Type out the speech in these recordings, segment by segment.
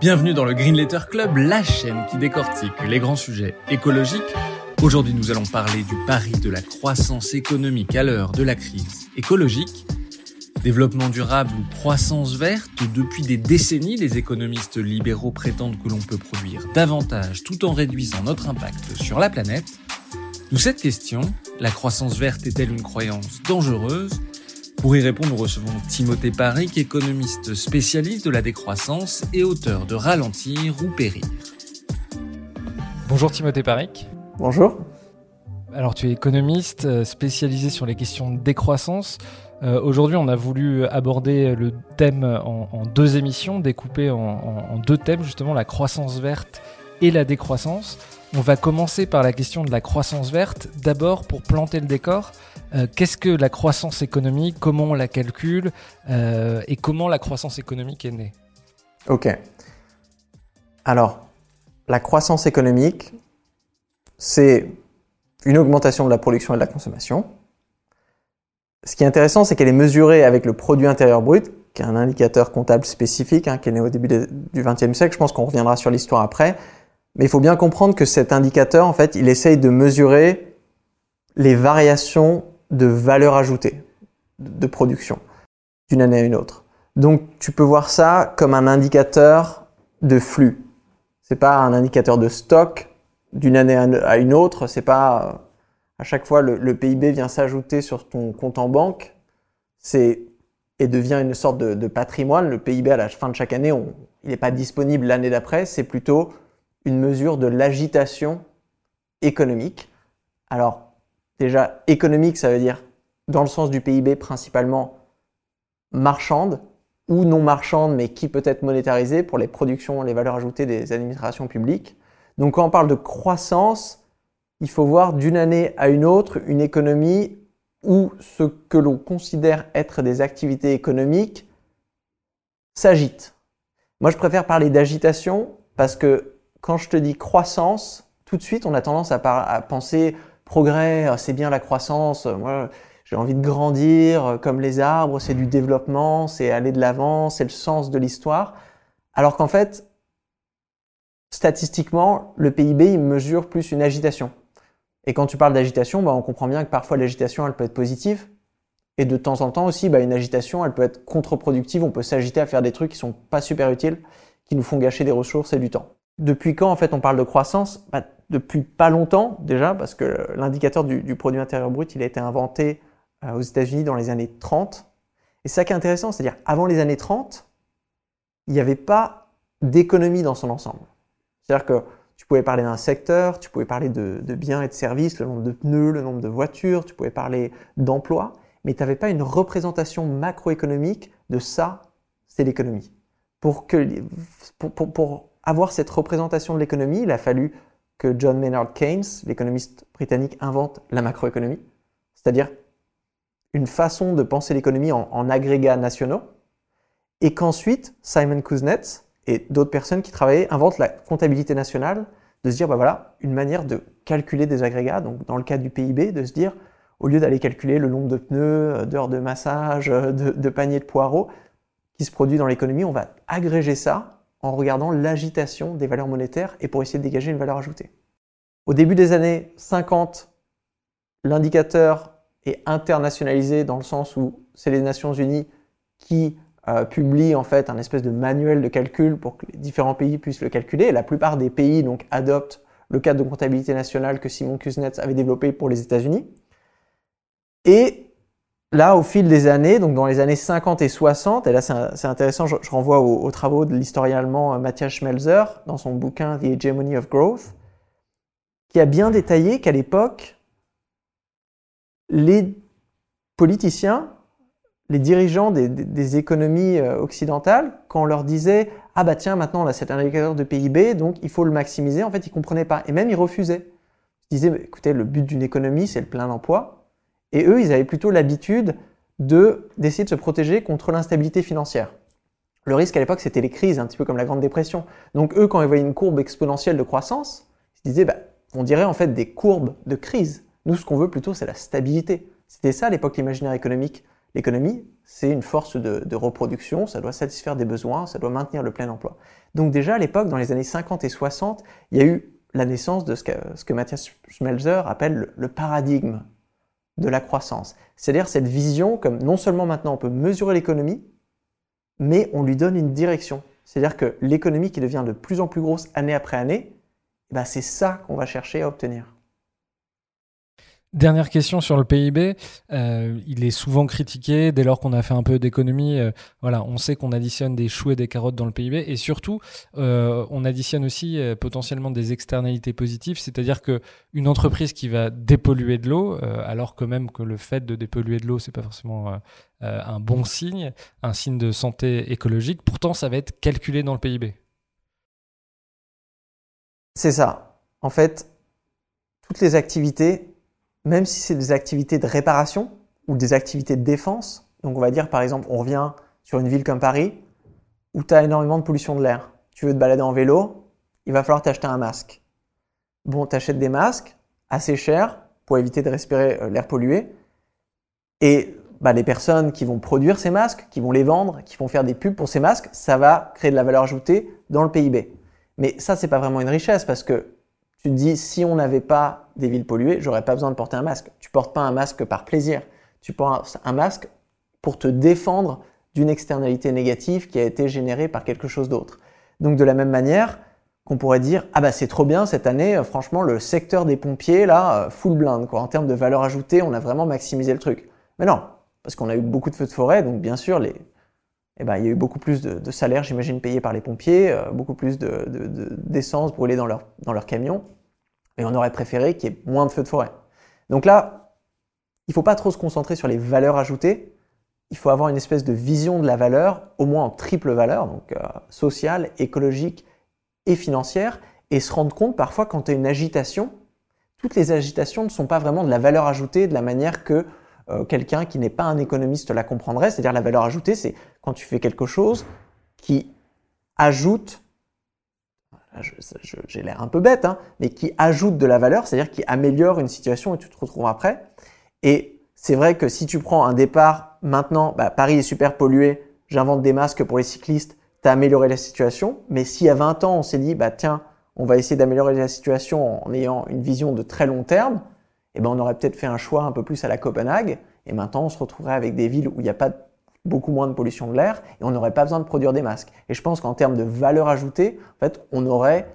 Bienvenue dans le Green Letter Club, la chaîne qui décortique les grands sujets écologiques. Aujourd'hui, nous allons parler du pari de la croissance économique à l'heure de la crise écologique. Développement durable ou croissance verte, depuis des décennies, les économistes libéraux prétendent que l'on peut produire davantage tout en réduisant notre impact sur la planète. D'où cette question, la croissance verte est-elle une croyance dangereuse? Pour y répondre, nous recevons Timothée Paric, économiste spécialiste de la décroissance et auteur de Ralentir ou Périr. Bonjour Timothée Paric. Bonjour. Alors tu es économiste euh, spécialisé sur les questions de décroissance. Euh, aujourd'hui, on a voulu aborder le thème en, deux émissions, découpées en, en, deux thèmes, justement la croissance verte et la décroissance. On va commencer par la question de la croissance verte. D'abord, pour planter le décor, euh, qu'est-ce que la croissance économique Comment on la calcule euh, Et comment la croissance économique est née? Ok. Alors, la croissance économique, c'est une augmentation de la production et de la consommation. Ce qui est intéressant, c'est qu'elle est mesurée avec le produit intérieur brut, qui est un indicateur comptable spécifique, hein, qui est né au début du XXe siècle. Je pense qu'on reviendra sur l'histoire après. Mais il faut bien comprendre que cet indicateur, en fait, il essaye de mesurer les variations de valeur ajoutée de production d'une année à une autre. Donc tu peux voir ça comme un indicateur de flux. C'est pas un indicateur de stock d'une année à une autre. C'est pas à chaque fois le, PIB vient s'ajouter sur ton compte en banque. C'est et devient une sorte de, patrimoine. Le PIB à la fin de chaque année, il n'est pas disponible l'année d'après. C'est plutôt une mesure de l'agitation économique. Alors, déjà, économique, ça veut dire, dans le sens du PIB, principalement marchande ou non marchande, mais qui peut être monétarisée pour les productions, les valeurs ajoutées des administrations publiques. Donc, quand on parle de croissance, il faut voir d'une année à une autre une économie où ce que l'on considère être des activités économiques s'agite. Moi, je préfère parler d'agitation parce que quand je te dis croissance, tout de suite, on a tendance à, penser progrès, ah, c'est bien la croissance. Moi, j'ai envie de grandir comme les arbres, c'est du développement, c'est aller de l'avant, c'est le sens de l'histoire. Alors qu'en fait, statistiquement, le PIB, il mesure plus une agitation. Et quand tu parles d'agitation, bah, on comprend bien que parfois l'agitation, elle peut être positive. Et de temps en temps aussi, bah, une agitation, elle peut être contre-productive. On peut s'agiter à faire des trucs qui sont pas super utiles, qui nous font gâcher des ressources et du temps. Depuis quand en fait on parle de croissance? Bah, Depuis pas longtemps déjà, parce que l'indicateur du, produit intérieur brut, il a été inventé euh, aux États-Unis dans les années 30. Et ça qui est intéressant, c'est-à-dire avant les années 30, il n'y avait pas d'économie dans son ensemble. C'est-à-dire que tu pouvais parler d'un secteur, tu pouvais parler de, biens et de services, le nombre de pneus, le nombre de voitures, tu pouvais parler d'emplois, mais tu n'avais pas une représentation macroéconomique de ça, c'est l'économie. Pour, pour, pour, pour avoir cette représentation de l'économie, il a fallu que John Maynard Keynes, l'économiste britannique, invente la macroéconomie, c'est-à-dire une façon de penser l'économie en, agrégats nationaux, et qu'ensuite Simon Kuznets et d'autres personnes qui travaillaient inventent la comptabilité nationale, de se dire, bah voilà, une manière de calculer des agrégats, donc dans le cas du PIB, de se dire, au lieu d'aller calculer le nombre de pneus, d'heures de massage, de, de paniers de poireaux qui se produit dans l'économie, on va agréger ça en regardant l'agitation des valeurs monétaires et pour essayer de dégager une valeur ajoutée. Au début des années 50, l'indicateur est internationalisé dans le sens où c'est les Nations Unies qui euh, publient en fait un espèce de manuel de calcul pour que les différents pays puissent le calculer. La plupart des pays donc adoptent le cadre de comptabilité nationale que Simon Kuznets avait développé pour les États-Unis. Et là, au fil des années, donc dans les années 50 et 60, et là c'est intéressant, je, renvoie aux, travaux de l'historien allemand euh, Matthias Schmelzer dans son bouquin The Hegemony of Growth, qui a bien détaillé qu'à l'époque, les politiciens, les dirigeants des, économies euh, occidentales, quand on leur disait ah bah tiens maintenant on a cet indicateur de PIB donc il faut le maximiser, en fait ils comprenaient pas et même ils refusaient. Ils disaient écoutez le but d'une économie c'est le plein emploi et eux ils avaient plutôt l'habitude de d'essayer de se protéger contre l'instabilité financière. Le risque à l'époque c'était les crises, un petit peu comme la Grande Dépression. Donc eux quand ils voyaient une courbe exponentielle de croissance, ils se disaient bah, on dirait en fait des courbes de crise. Nous ce qu'on veut plutôt c'est la stabilité. C'était ça à l'époque l'imaginaire économique. L'économie, c'est une force de, reproduction, ça doit satisfaire des besoins, ça doit maintenir le plein emploi. Donc déjà à l'époque, dans les années 50 et 60, il y a eu la naissance de ce que, ce que Matthias Schmelzer appelle le, paradigme de la croissance. C'est-à-dire cette vision comme non seulement maintenant on peut mesurer l'économie, mais on lui donne une direction. C'est-à-dire que l'économie qui devient de plus en plus grosse année après année, eh ben c'est ça qu'on va chercher à obtenir. Dernière question sur le PIB. Euh, il est souvent critiqué dès lors qu'on a fait un peu d'économie. Euh, voilà, on sait qu'on additionne des choux et des carottes dans le PIB et surtout, euh, on additionne aussi potentiellement des externalités positives, c'est-à-dire que une entreprise qui va dépolluer de l'eau, alors que même que le fait de dépolluer de l'eau, c'est pas forcément un bon signe, un signe de santé écologique. Pourtant, ça va être calculé dans le PIB. C'est ça. En fait, toutes les activités même si c'est des activités de réparation ou des activités de défense, donc on va dire par exemple, on revient sur une ville comme Paris, où tu as énormément de pollution de l'air. Tu veux te balader en vélo, il va falloir t'acheter un masque. Bon, tu achètes des masques assez chers pour éviter de respirer euh, l'air pollué. Et bah, les personnes qui vont produire ces masques, qui vont les vendre, qui vont faire des pubs pour ces masques, ça va créer de la valeur ajoutée dans le PIB. Mais ça, c'est pas vraiment une richesse parce que tu te dis, si on n'avait pas des villes polluées, j'aurais pas besoin de porter un masque. Tu portes pas un masque par plaisir. Tu portes un masque pour te défendre d'une externalité négative qui a été générée par quelque chose d'autre. Donc de la même manière qu'on pourrait dire, ah bah c'est trop bien cette année, euh, franchement le secteur des pompiers là, euh, full blind quoi. En termes de valeur ajoutée, on a vraiment maximisé le truc. Mais non, parce qu'on a eu beaucoup de feux de forêt, donc bien sûr les, eh ben, il y a eu beaucoup plus de, salaires, j'imagine, payés par les pompiers, euh, beaucoup plus d'essence de, brûlée dans leur, dans leur camion. Et on aurait préféré qu'il y ait moins de feux de forêt. Donc là, il ne faut pas trop se concentrer sur les valeurs ajoutées. Il faut avoir une espèce de vision de la valeur, au moins en triple valeur, donc euh, sociale, écologique et financière, et se rendre compte parfois quand tu as une agitation, toutes les agitations ne sont pas vraiment de la valeur ajoutée de la manière que euh, quelqu'un qui n'est pas un économiste la comprendrait. C'est-à-dire la valeur ajoutée, c'est quand tu fais quelque chose qui ajoute, j'ai l'air un peu bête, hein, mais qui ajoute de la valeur, c'est-à-dire qui améliore une situation et tu te retrouves après. Et c'est vrai que si tu prends un départ maintenant, bah, Paris est super pollué, j'invente des masques pour les cyclistes, tu as amélioré la situation. Mais si à 20 ans, on s'est dit, bah tiens, on va essayer d'améliorer la situation en ayant une vision de très long terme, eh ben, on aurait peut-être fait un choix un peu plus à la Copenhague, et maintenant on se retrouverait avec des villes où il n'y a pas beaucoup moins de pollution de l'air, et on n'aurait pas besoin de produire des masques. Et je pense qu'en termes de valeur ajoutée, on aurait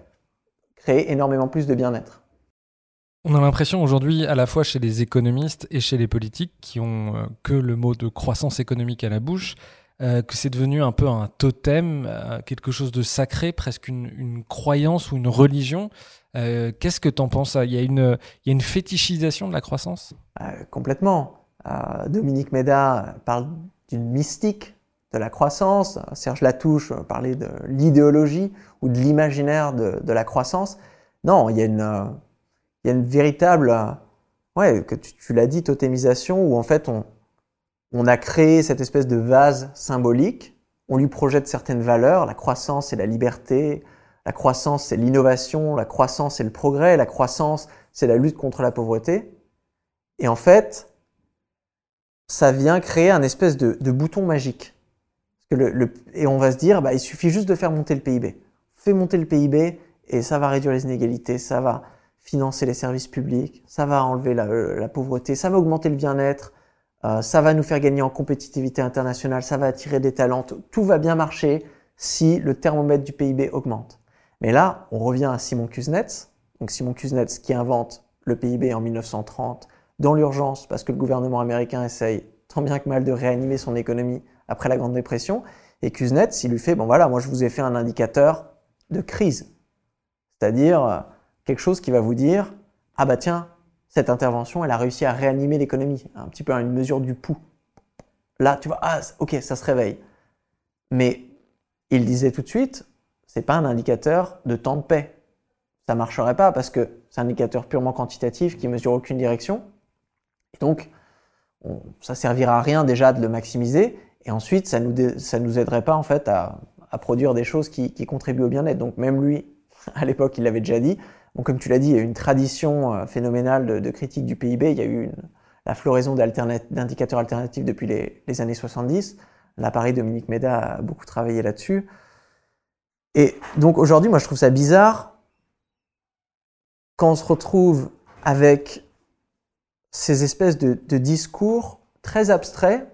créé énormément plus de bien-être. On a l'impression aujourd'hui, à la fois chez les économistes et chez les politiques, qui ont euh, que le mot de croissance économique à la bouche, euh, que c'est devenu un peu un totem, euh, quelque chose de sacré, presque une, croyance ou une religion. Euh, qu'est-ce que tu en penses il y, a une, fétichisation de la croissance? Complètement. Dominique Méda parle d'une mystique de la croissance. Serge Latouche parlait de l'idéologie ou de l'imaginaire de, la croissance. Non, il y a une, il y a une véritable, ouais, que tu, tu l'as dit, totémisation où en fait on, on a créé cette espèce de vase symbolique, on lui projette certaines valeurs, la croissance et la liberté, la croissance c'est l'innovation, la croissance c'est le progrès, la croissance c'est la lutte contre la pauvreté. Et en fait, ça vient créer un espèce de, bouton magique. et on va se dire, bah, il suffit juste de faire monter le PIB. Fais monter le PIB et ça va réduire les inégalités, ça va financer les services publics, ça va enlever la pauvreté, ça va augmenter le bien-être, euh, ça va nous faire gagner en compétitivité internationale, ça va attirer des talents, tout va bien marcher si le thermomètre du PIB augmente. Mais là, on revient à Simon Kuznets, donc Simon Kuznets qui invente le PIB en 1930 dans l'urgence parce que le gouvernement américain essaye tant bien que mal de réanimer son économie après la Grande Dépression. Et Kuznets, il lui fait, bon voilà, moi je vous ai fait un indicateur de crise. C'est-à-dire euh, quelque chose qui va vous dire, ah bah tiens, cette intervention, elle a réussi à réanimer l'économie, un petit peu à une mesure du pouls. là, tu vois, ah, ok, ça se réveille. Mais il disait tout de suite, c'est pas un indicateur de temps de paix. Ça marcherait pas parce que c'est un indicateur purement quantitatif qui mesure aucune direction. Donc, ça servira à rien déjà de le maximiser. Et ensuite, ça nous, ça nous aiderait pas en fait à, produire des choses qui, contribuent au bien-être. Donc même lui, à l'époque, il l'avait déjà dit. Comme tu l'as dit, il y a eu une tradition euh, phénoménale de, critique du PIB. Il y a eu la floraison d'indicateurs alternatifs depuis les, années 70. Là, pareil, Dominique Méda a beaucoup travaillé là-dessus. Et donc aujourd'hui, moi, je trouve ça bizarre quand on se retrouve avec ces espèces de discours très abstraits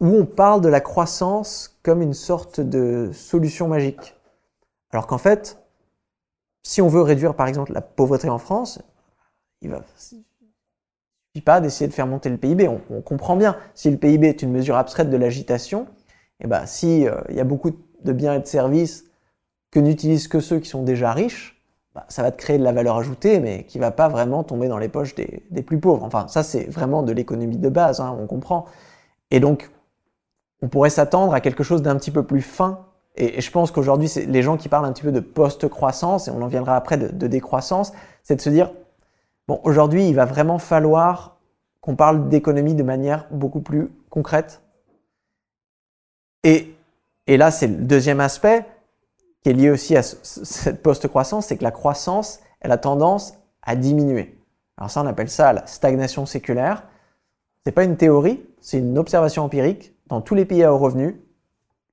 où on parle de la croissance comme une sorte de solution magique. Alors qu'en fait, si on veut réduire par exemple la pauvreté en France, il ne suffit pas d'essayer de faire monter le PIB. On, comprend bien, si le PIB est une mesure abstraite de l'agitation, et eh ben, si euh, il y a beaucoup de biens et de services que n'utilisent que ceux qui sont déjà riches, bah, ça va te créer de la valeur ajoutée, mais qui va pas vraiment tomber dans les poches des, plus pauvres. Enfin, ça c'est vraiment de l'économie de base, hein, on comprend. Et donc, on pourrait s'attendre à quelque chose d'un petit peu plus fin et, je pense qu'aujourd'hui, les gens qui parlent un petit peu de post-croissance, et on en viendra après de, décroissance, c'est de se dire, bon, aujourd'hui, il va vraiment falloir qu'on parle d'économie de manière beaucoup plus concrète. Et, là, c'est le deuxième aspect qui est lié aussi à cette post-croissance, c'est que la croissance, elle a tendance à diminuer. Alors ça, on appelle ça la stagnation séculaire. C'est pas une théorie, c'est une observation empirique. Dans tous les pays à haut revenu,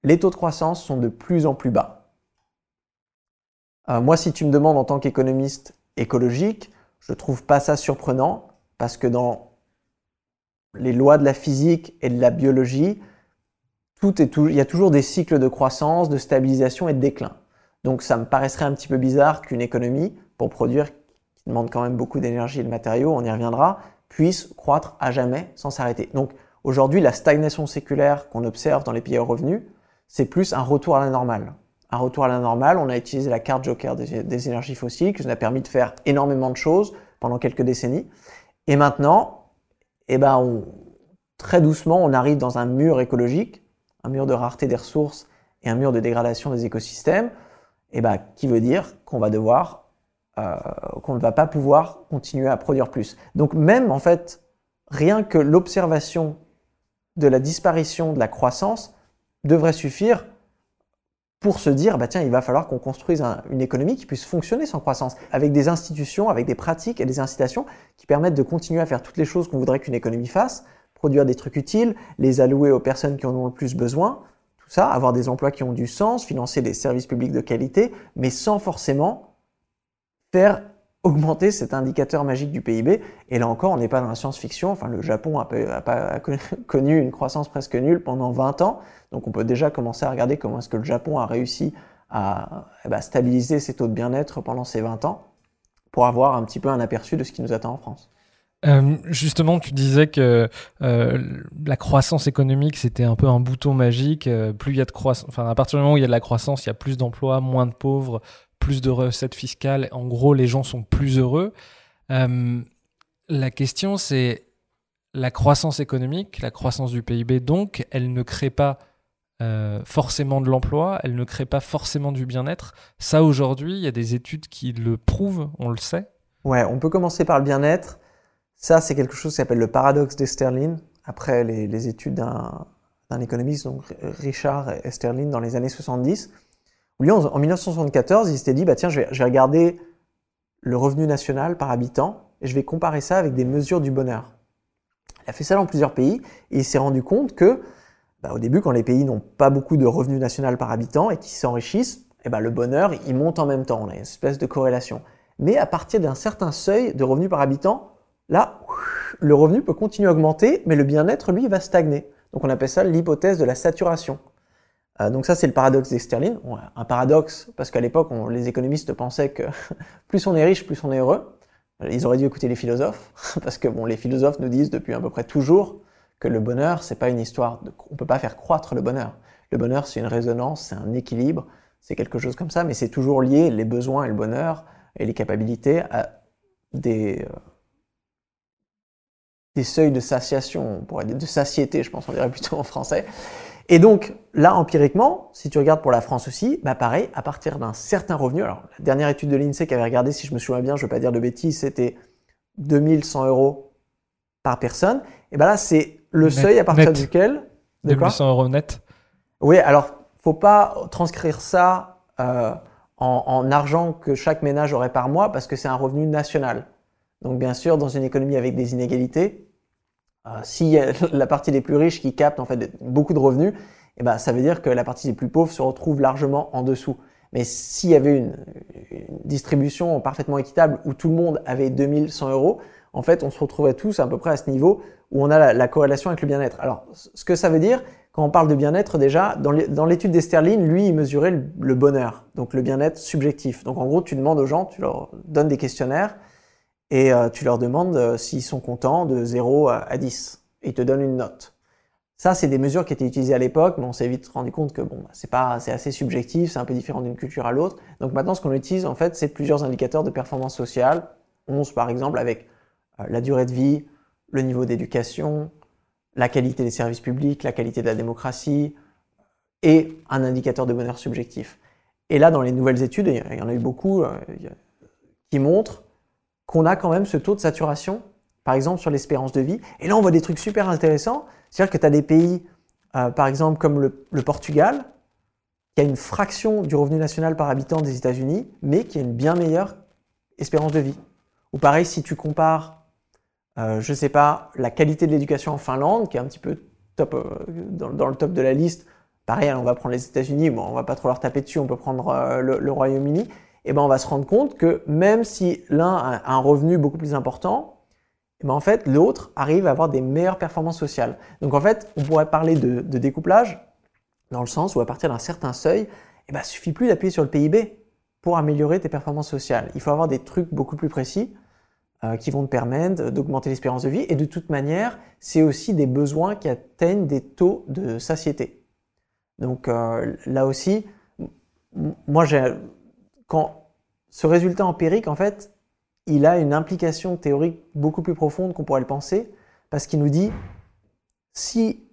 les taux de croissance sont de plus en plus bas. Euh, moi, si tu me demandes en tant qu'économiste écologique, je ne trouve pas ça surprenant parce que dans les lois de la physique et de la biologie, tout il y a toujours des cycles de croissance, de stabilisation et de déclin. Donc ça me paraîtrait un petit peu bizarre qu'une économie, pour produire, qui demande quand même beaucoup d'énergie et de matériaux, on y reviendra, puisse croître à jamais sans s'arrêter. Donc aujourd'hui, la stagnation séculaire qu'on observe dans les pays à revenus, c'est plus un retour à la normale. Un retour à la normale, on a utilisé la carte joker des, énergies fossiles, qui nous a permis de faire énormément de choses pendant quelques décennies. Et maintenant, eh ben, très doucement, on arrive dans un mur écologique, un mur de rareté des ressources et un mur de dégradation des écosystèmes, eh ben, qui veut dire qu'on va devoir, euh, qu'on ne va pas pouvoir continuer à produire plus. Donc même en fait, rien que l'observation de la disparition de la croissance devrait suffire pour se dire, bah tiens, il va falloir qu'on construise une économie qui puisse fonctionner sans croissance, avec des institutions, avec des pratiques et des incitations qui permettent de continuer à faire toutes les choses qu'on voudrait qu'une économie fasse, produire des trucs utiles, les allouer aux personnes qui en ont le plus besoin, tout ça, avoir des emplois qui ont du sens, financer des services publics de qualité, mais sans forcément faire augmenter cet indicateur magique du PIB. Et là encore, on n'est pas dans la science-fiction. Enfin, le Japon a, connu une croissance presque nulle pendant 20 ans. Donc on peut déjà commencer à regarder comment est-ce que le Japon a réussi à eh ben, stabiliser ses taux de bien-être pendant ces 20 ans pour avoir un petit peu un aperçu de ce qui nous attend en France. Euh, justement, tu disais que euh, la croissance économique, c'était un peu un bouton magique. Euh, plus y a de croissance, enfin, à partir du moment où il y a de la croissance, il y a plus d'emplois, moins de pauvres, plus de recettes fiscales. En gros, les gens sont plus heureux. Euh, la question, c'est la croissance économique, la croissance du PIB, donc, elle ne crée pas euh, forcément de l'emploi, elle ne crée pas forcément du bien-être. Ça, aujourd'hui, il y a des études qui le prouvent, on le sait. Ouais, on peut commencer par le bien-être. Ça, c'est quelque chose qui s'appelle le paradoxe d'Esterlin, après les, études d'un économiste, donc Richard Esterlin, dans les années 70. Lui, en, 1974, il s'était dit, bah tiens, je vais, regarder le revenu national par habitant et je vais comparer ça avec des mesures du bonheur. Il a fait ça dans plusieurs pays et il s'est rendu compte que, bah, au début, quand les pays n'ont pas beaucoup de revenus national par habitant et qui s'enrichissent, eh ben, le bonheur, il monte en même temps. On a une espèce de corrélation. Mais à partir d'un certain seuil de revenus par habitant, là, le revenu peut continuer à augmenter, mais le bien-être, lui, va stagner. Donc on appelle ça l'hypothèse de la saturation. Euh, donc ça, c'est le paradoxe des sterling. un paradoxe, parce qu'à l'époque, les économistes pensaient que plus on est riche, plus on est heureux. Ils auraient dû écouter les philosophes, parce que bon, les philosophes nous disent depuis à peu près toujours que le bonheur, c'est pas une histoire. De... On peut pas faire croître le bonheur. Le bonheur, c'est une résonance, c'est un équilibre, c'est quelque chose comme ça, mais c'est toujours lié les besoins et le bonheur et les capacités à des, euh, seuils de satiation, de satiété, je pense, on dirait plutôt en français. Et donc, là, empiriquement, si tu regardes pour la France aussi, bah pareil, à partir d'un certain revenu, alors la dernière étude de l'INSEE qui avait regardé, si je me souviens bien, je ne veux pas dire de bêtises, c'était 2100 euros par personne. Et ben là, c'est le seuil à partir duquel. 2100 euros net Oui, alors, faut pas transcrire ça euh, en, en argent que chaque ménage aurait par mois parce que c'est un revenu national. Donc bien sûr, dans une économie avec des inégalités, si la partie des plus riches qui capte en fait beaucoup de revenus, eh ben, ça veut dire que la partie des plus pauvres se retrouve largement en dessous. Mais s'il y avait une, distribution parfaitement équitable où tout le monde avait 2100 euros, en fait, on se retrouverait tous à peu près à ce niveau où on a la, corrélation avec le bien-être. Alors, ce que ça veut dire, quand on parle de bien-être, déjà, dans l'étude d'Esterline, lui, il mesurait le, le bonheur, donc le bien-être subjectif. Donc, en gros, tu demandes aux gens, tu leur donnes des questionnaires, et euh, tu leur demandes euh, s'ils sont contents de 0 à 10. Et ils te donnent une note. Ça, c'est des mesures qui étaient utilisées à l'époque, mais on s'est vite rendu compte que bon, bah, c'est assez subjectif, c'est un peu différent d'une culture à l'autre. Donc maintenant, ce qu'on utilise en fait, c'est plusieurs indicateurs de performance sociale. 11 par exemple avec euh, la durée de vie, le niveau d'éducation, la qualité des services publics, la qualité de la démocratie et un indicateur de bonheur subjectif. Et là, dans les nouvelles études, il y en a eu beaucoup qui montrent qu'on a quand même ce taux de saturation, par exemple sur l'espérance de vie. Et là, on voit des trucs super intéressants. C'est-à-dire que tu as des pays, euh, par exemple comme le, Portugal, qui a une fraction du revenu national par habitant des États-Unis, mais qui a une bien meilleure espérance de vie. Ou pareil, si tu compares, euh, je ne sais pas, la qualité de l'éducation en Finlande, qui est un petit peu top, euh, dans, le top de la liste, pareil, on va prendre les États-Unis, bon, on va pas trop leur taper dessus, on peut prendre le Royaume-Uni, eh ben on va se rendre compte que même si l'un a un revenu beaucoup plus important, eh ben en fait l'autre arrive à avoir des meilleures performances sociales. Donc en fait, on pourrait parler de, découplage dans le sens où à partir d'un certain seuil, eh ben, suffit plus d'appuyer sur le PIB pour améliorer tes performances sociales. Il faut avoir des trucs beaucoup plus précis euh, qui vont te permettre d'augmenter l'espérance de vie. Et de toute manière, c'est aussi des besoins qui atteignent des taux de satiété. Donc euh, là aussi, moi j'ai quand ce résultat empirique, en fait, il a une implication théorique beaucoup plus profonde qu'on pourrait le penser, parce qu'il nous dit, si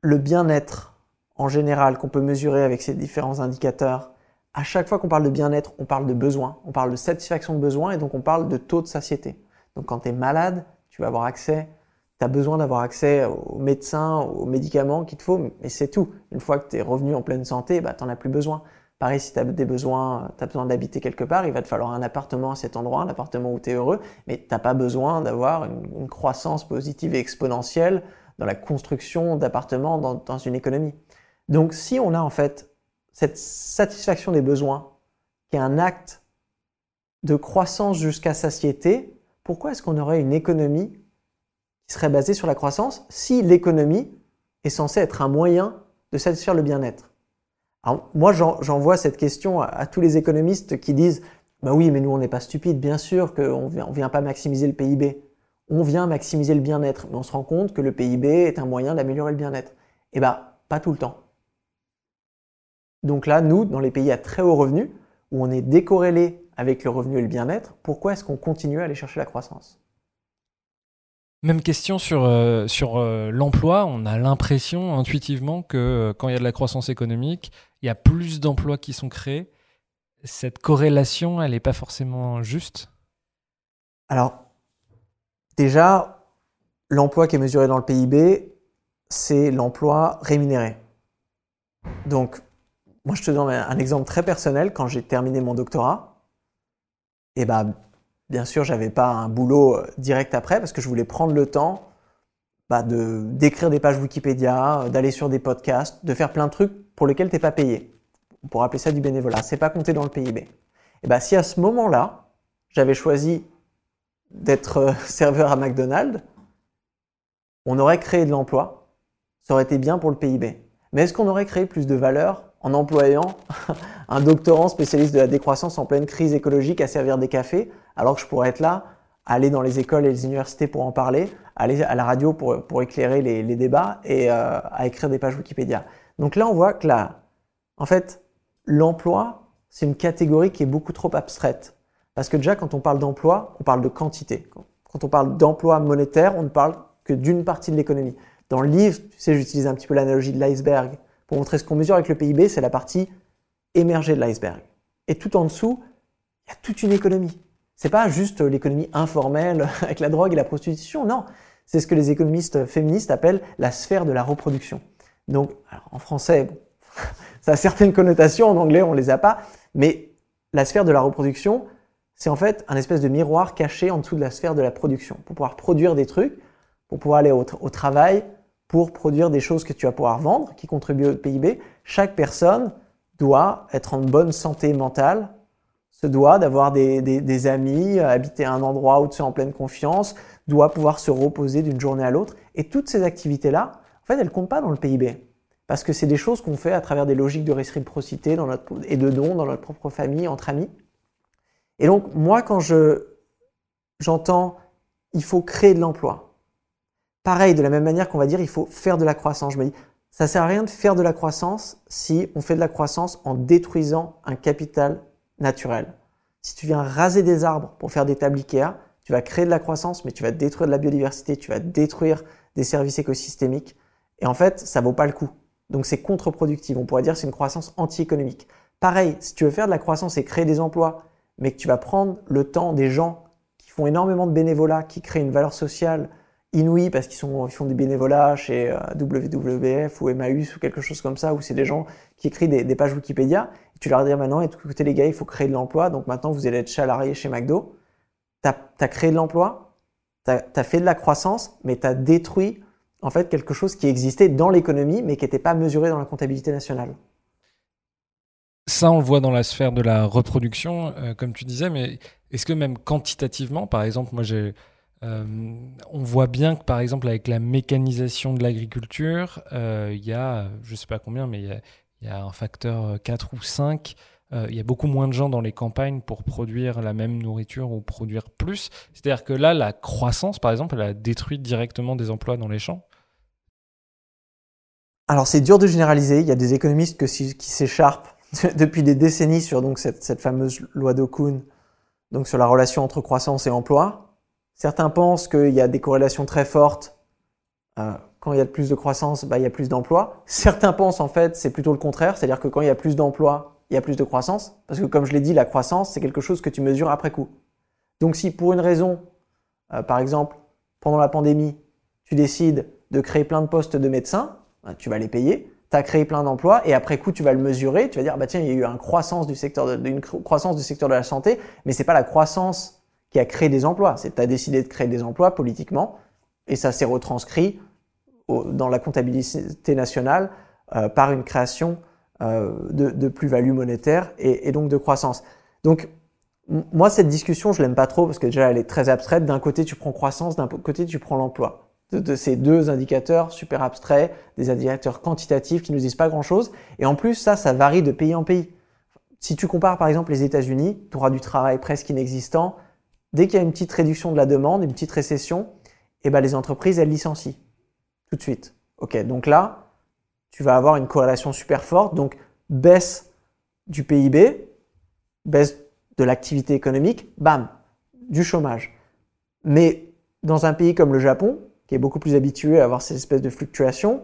le bien-être en général qu'on peut mesurer avec ces différents indicateurs, à chaque fois qu'on parle de bien-être, on parle de besoin, on parle de satisfaction de besoin, et donc on parle de taux de satiété. Donc quand tu es malade, tu vas avoir accès, tu as besoin d'avoir accès aux médecins, aux médicaments qu'il te faut, mais c'est tout. Une fois que tu es revenu en pleine santé, bah, tu n'en as plus besoin. Pareil, si tu as des besoins, tu as besoin d'habiter quelque part, il va te falloir un appartement à cet endroit, un appartement où tu es heureux, mais tu n'as pas besoin d'avoir une, croissance positive et exponentielle dans la construction d'appartements dans, dans une économie. Donc si on a en fait cette satisfaction des besoins, qui est un acte de croissance jusqu'à satiété, pourquoi est-ce qu'on aurait une économie qui serait basée sur la croissance si l'économie est censée être un moyen de satisfaire le bien-être? Alors, moi, j'envoie cette question à, tous les économistes qui disent Bah oui, mais nous, on n'est pas stupides, bien sûr qu'on ne vient, pas maximiser le PIB. On vient maximiser le bien-être, mais on se rend compte que le PIB est un moyen d'améliorer le bien-être. Eh bien, pas tout le temps. Donc là, nous, dans les pays à très haut revenu, où on est décorrélé avec le revenu et le bien-être, pourquoi est-ce qu'on continue à aller chercher la croissance? Même question sur, euh, euh, l'emploi. On a l'impression intuitivement que euh, quand il y a de la croissance économique, il y a plus d'emplois qui sont créés. Cette corrélation, elle n'est pas forcément juste? Alors, déjà, l'emploi qui est mesuré dans le PIB, c'est l'emploi rémunéré. Donc, moi, je te donne un exemple très personnel. Quand j'ai terminé mon doctorat, eh ben, Bien sûr, j'avais pas un boulot euh, direct après parce que je voulais prendre le temps bah, de d'écrire des pages Wikipédia, euh, d'aller sur des podcasts, de faire plein de trucs pour lesquels t'es pas payé. On pourrait appeler ça du bénévolat. C'est pas compté dans le PIB. Et bah si à ce moment-là, j'avais choisi d'être euh, serveur à McDonald's, on aurait créé de l'emploi. Ça aurait été bien pour le PIB. Mais est-ce qu'on aurait créé plus de valeur en employant un doctorant spécialiste de la décroissance en pleine crise écologique à servir des cafés, alors que je pourrais être là, aller dans les écoles et les universités pour en parler, aller à la radio pour, pour éclairer les, les débats et euh, à écrire des pages Wikipédia. Donc là, on voit que là, en fait, l'emploi, c'est une catégorie qui est beaucoup trop abstraite. Parce que déjà, quand on parle d'emploi, on parle de quantité. Quand on parle d'emploi monétaire, on ne parle que d'une partie de l'économie. Dans le livre, tu sais, j'utilise un petit peu l'analogie de l'iceberg pour montrer ce qu'on mesure avec le PIB, c'est la partie émergée de l'iceberg. Et tout en dessous, il y a toute une économie. C'est pas juste l'économie informelle avec la drogue et la prostitution, non. C'est ce que les économistes féministes appellent la sphère de la reproduction. Donc, en français, ça a certaines connotations, en anglais on les a pas, mais la sphère de la reproduction, c'est en fait un espèce de miroir caché en dessous de la sphère de la production, pour pouvoir produire des trucs, pour pouvoir aller au, au travail, pour produire des choses que tu vas pouvoir vendre, qui contribuent au PIB. Chaque personne doit être en bonne santé mentale, se doit d'avoir des, amis, habiter à un endroit où tu es en pleine confiance, doit pouvoir se reposer d'une journée à l'autre. Et toutes ces activités-là, en fait, elles comptent pas dans le PIB. Parce que c'est des choses qu'on fait à travers des logiques de réciprocité et de dons dans notre propre famille, entre amis. Et donc, moi, quand je, j'entends il faut créer de l'emploi, pareil, de la même manière qu'on va dire il faut faire de la croissance, je me dis ça sert à rien de faire de la croissance si on fait de la croissance en détruisant un capital naturel. Si tu viens raser des arbres pour faire des tables Ikea, tu vas créer de la croissance, mais tu vas détruire de la biodiversité, tu vas détruire des services écosystémiques. Et en fait, ça vaut pas le coup. Donc c'est contre-productif. On pourrait dire c'est une croissance anti-économique. Pareil, si tu veux faire de la croissance et créer des emplois, mais que tu vas prendre le temps des gens qui font énormément de bénévolat, qui créent une valeur sociale inouïe parce qu'ils ils font des bénévolats chez euh, WWF ou Emmaüs ou quelque chose comme ça, où c'est des gens qui écrivent des, pages Wikipédia, tu leur dis maintenant, écoutez les gars, il faut créer de l'emploi, donc maintenant vous allez être salarié chez McDo. Tu as, créé de l'emploi, tu as, fait de la croissance, mais tu as détruit en fait quelque chose qui existait dans l'économie mais qui n'était pas mesuré dans la comptabilité nationale. Ça, on le voit dans la sphère de la reproduction, euh, comme tu disais, mais est-ce que même quantitativement, par exemple, moi j'ai, euh, on voit bien que par exemple avec la mécanisation de l'agriculture, euh, il y a, je ne sais pas combien, mais il y, a, un facteur 4 ou 5 il y a beaucoup moins de gens dans les campagnes pour produire la même nourriture ou produire plus. C'est-à-dire que là, la croissance, par exemple, elle a détruit directement des emplois dans les champs. Alors c'est dur de généraliser, il y a des économistes qui s'écharpent depuis des décennies sur donc cette, fameuse loi d'Okun, donc sur la relation entre croissance et emploi. Certains pensent qu'il y a des corrélations très fortes. Euh, quand il y a plus de croissance, bah, il y a plus d'emplois. Certains pensent en fait c'est plutôt le contraire, c'est-à-dire que quand il y a plus d'emplois, il y a plus de croissance. Parce que comme je l'ai dit, la croissance, c'est quelque chose que tu mesures après coup. Donc si pour une raison, euh, par exemple, pendant la pandémie, tu décides de créer plein de postes de médecins, bah, tu vas les payer, tu as créé plein d'emplois et après coup tu vas le mesurer, tu vas dire bah tiens, il y a eu une croissance du secteur de, une croissance du secteur de la santé, mais c'est pas la croissance qui a créé des emplois, c'est tu as décidé de créer des emplois politiquement et ça s'est retranscrit dans la comptabilité nationale euh, par une création euh, de, plus-value monétaire et, donc de croissance. Donc moi cette discussion je l'aime pas trop parce que déjà elle est très abstraite. D'un côté tu prends croissance, d'un côté tu prends l'emploi de, ces deux indicateurs super abstraits, des indicateurs quantitatifs qui nous disent pas grand-chose. Et en plus, ça, ça varie de pays en pays. Si tu compares par exemple les États-Unis, tu auras du travail presque inexistant. Dès qu'il y a une petite réduction de la demande, une petite récession, eh ben, les entreprises, elles licencient. Tout de suite. OK, donc là, tu vas avoir une corrélation super forte. Donc, baisse du PIB, baisse de l'activité économique, bam, du chômage. Mais dans un pays comme le Japon, qui est beaucoup plus habitué à avoir ces espèces de fluctuations,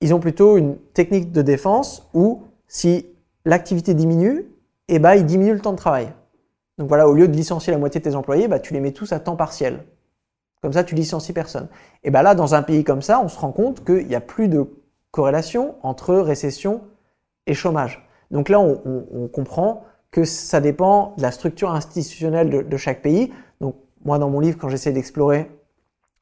ils ont plutôt une technique de défense où si l'activité diminue, eh ben, ils diminuent le temps de travail. Donc voilà, au lieu de licencier la moitié de tes employés, bah, tu les mets tous à temps partiel. Comme ça, tu licencies personne. Et ben là, dans un pays comme ça, on se rend compte qu'il n'y a plus de corrélation entre récession et chômage. Donc là, on, comprend que ça dépend de la structure institutionnelle de, de chaque pays. Donc moi, dans mon livre, quand j'essaie d'explorer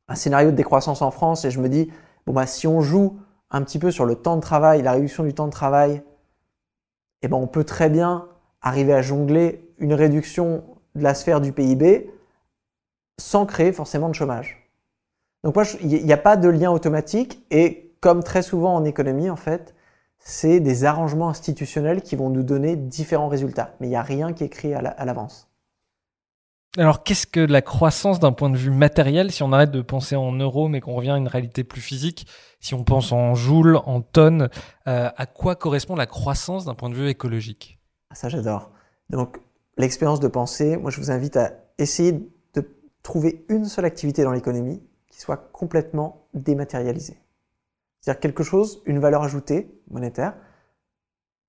un scénario de décroissance en France et je me dis, bon bah si on joue un petit peu sur le temps de travail, la réduction du temps de travail, eh ben on peut très bien arriver à jongler une réduction de la sphère du PIB sans créer forcément de chômage. Donc moi, il n'y a pas de lien automatique et comme très souvent en économie en fait, c'est des arrangements institutionnels qui vont nous donner différents résultats. Mais il n'y a rien qui est créé à l'avance. Alors, qu'est-ce que la croissance d'un point de vue matériel si on arrête de penser en euros mais qu'on revient à une réalité plus physique Si on pense en joules, en tonnes, euh, à quoi correspond la croissance d'un point de vue écologique? Ah, Ça, j'adore. Donc, l'expérience de pensée, moi, je vous invite à essayer de trouver une seule activité dans l'économie qui soit complètement dématérialisé. C'est-à-dire quelque chose, une valeur ajoutée monétaire,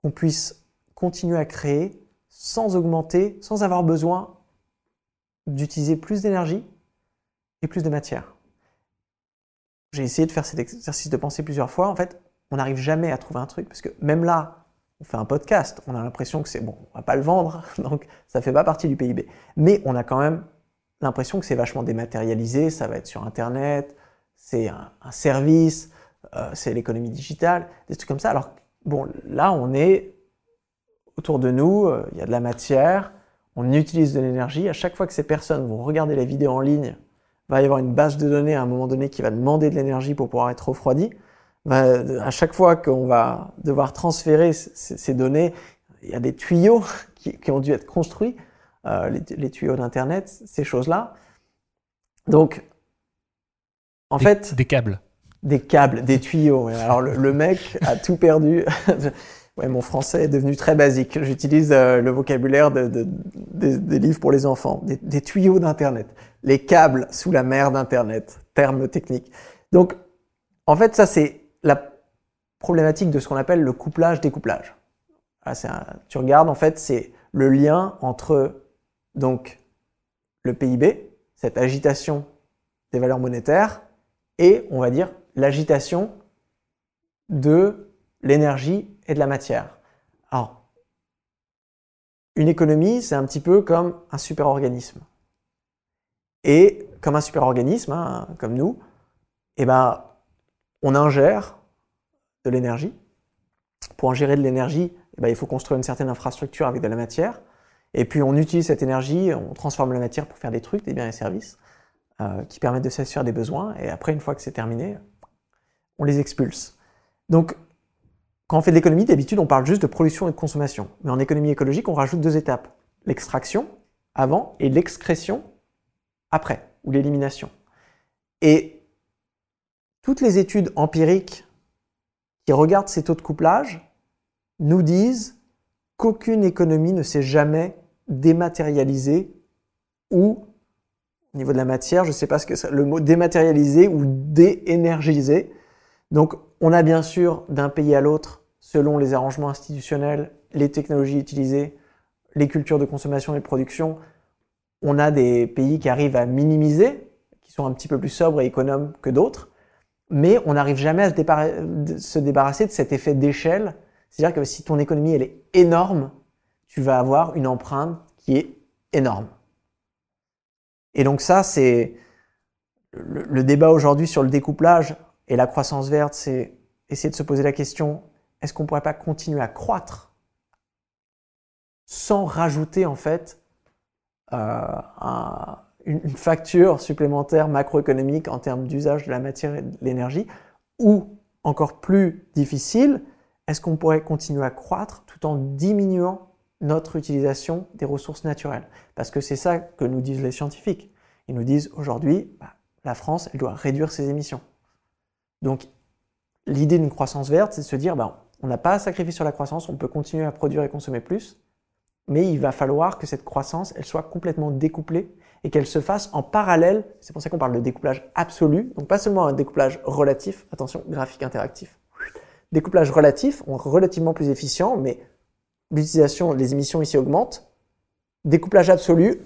qu'on puisse continuer à créer sans augmenter, sans avoir besoin d'utiliser plus d'énergie et plus de matière. J'ai essayé de faire cet exercice de pensée plusieurs fois. En fait, on n'arrive jamais à trouver un truc parce que même là, on fait un podcast, on a l'impression que c'est bon, on va pas le vendre, donc ça fait pas partie du PIB. Mais on a quand même l'impression que c'est vachement dématérialisé, ça va être sur Internet, c'est un, service, euh, c'est l'économie digitale, des trucs comme ça. Alors bon, là, on est autour de nous, euh, il y a de la matière, on utilise de l'énergie. À chaque fois que ces personnes vont regarder la vidéo en ligne, va y avoir une base de données à un moment donné qui va demander de l'énergie pour pouvoir être refroidie. À chaque fois qu'on va devoir transférer ces données, il y a des tuyaux qui, ont dû être construits, euh, les, tuyaux d'Internet, ces choses-là. Donc, en fait... Des câbles. Des câbles, des tuyaux. Alors le mec a tout perdu. Ouais, mon français est devenu très basique. J'utilise euh, le vocabulaire des livres pour les enfants, des, tuyaux d'Internet, les câbles sous la mer d'Internet, terme technique. Donc, en fait, ça, c'est la problématique de ce qu'on appelle le couplage-découplage. Tu regardes, en fait, c'est le lien entre donc le PIB, cette agitation des valeurs monétaires, et, on va dire, l'agitation de l'énergie et de la matière. Alors, une économie, c'est un petit peu comme un super-organisme. Et comme un super-organisme, hein, comme nous, eh ben, on ingère de l'énergie. Pour ingérer de l'énergie, eh ben, il faut construire une certaine infrastructure avec de la matière. Et puis on utilise cette énergie, on transforme la matière pour faire des trucs, des biens et services, euh, qui permettent de satisfaire des besoins. Et après, une fois que c'est terminé, on les expulse. Donc quand on fait de l'économie, d'habitude, on parle juste de production et de consommation. Mais en économie écologique, on rajoute deux étapes. L'extraction avant et l'excrétion après, ou l'élimination. Et toutes les études empiriques qui regardent ces taux de couplage nous disent qu'aucune économie ne s'est jamais dématérialisée ou, au niveau de la matière, je ne sais pas ce que c'est, le mot dématérialisé ou déénergisé. Donc, on a bien sûr d'un pays à l'autre selon les arrangements institutionnels, les technologies utilisées, les cultures de consommation et de production, on a des pays qui arrivent à minimiser, qui sont un petit peu plus sobres et économes que d'autres, mais on n'arrive jamais à se, débarrasser de cet effet d'échelle. C'est-à-dire que si ton économie elle est énorme, tu vas avoir une empreinte qui est énorme. Et donc ça, c'est le, débat aujourd'hui sur le découplage et la croissance verte, c'est essayer de se poser la question est-ce qu'on ne pourrait pas continuer à croître sans rajouter en fait euh, une, facture supplémentaire macroéconomique en termes d'usage de la matière et de l'énergie Ou encore plus difficile, est-ce qu'on pourrait continuer à croître tout en diminuant notre utilisation des ressources naturelles? Parce que c'est ça que nous disent les scientifiques. Ils nous disent aujourd'hui, bah, la France, elle doit réduire ses émissions. Donc, l'idée d'une croissance verte, c'est de se dire, bah, on n'a pas à sacrifier sur la croissance, on peut continuer à produire et consommer plus, mais il va falloir que cette croissance, elle soit complètement découplée et qu'elle se fasse en parallèle. C'est pour ça qu'on parle de découplage absolu, donc pas seulement un découplage relatif, attention, graphique interactif. Découplage relatif, relativement plus efficient, mais l'utilisation, les émissions ici augmentent. Découplage absolu,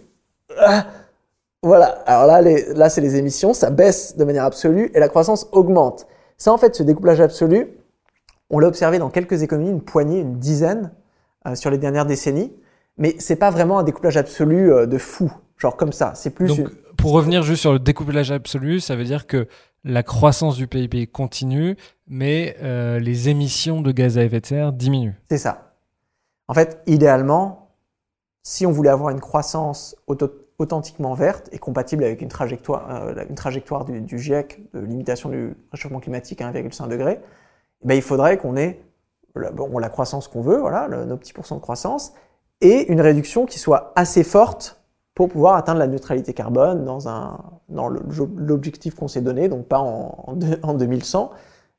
ah, voilà, alors là, là c'est les émissions, ça baisse de manière absolue et la croissance augmente. Ça, en fait, ce découplage absolu, on l'a observé dans quelques économies, une poignée, une dizaine euh, sur les dernières décennies, mais c'est pas vraiment un découplage absolu euh, de fou, genre comme ça. C'est plus. Donc, pour revenir juste sur le découplage absolu, ça veut dire que la croissance du PIB continue, mais euh, les émissions de gaz à effet de serre diminuent. C'est ça. En fait, idéalement, si on voulait avoir une croissance authentiquement verte et compatible avec une trajectoire, une trajectoire du, du, GIEC de limitation du réchauffement climatique à 1,5 degré, ben, il faudrait qu'on ait la, bon, la croissance qu'on veut, voilà, nos petits pourcents de croissance, et une réduction qui soit assez forte pour pouvoir atteindre la neutralité carbone dans, dans l'objectif qu'on s'est donné, donc pas en, en 2100,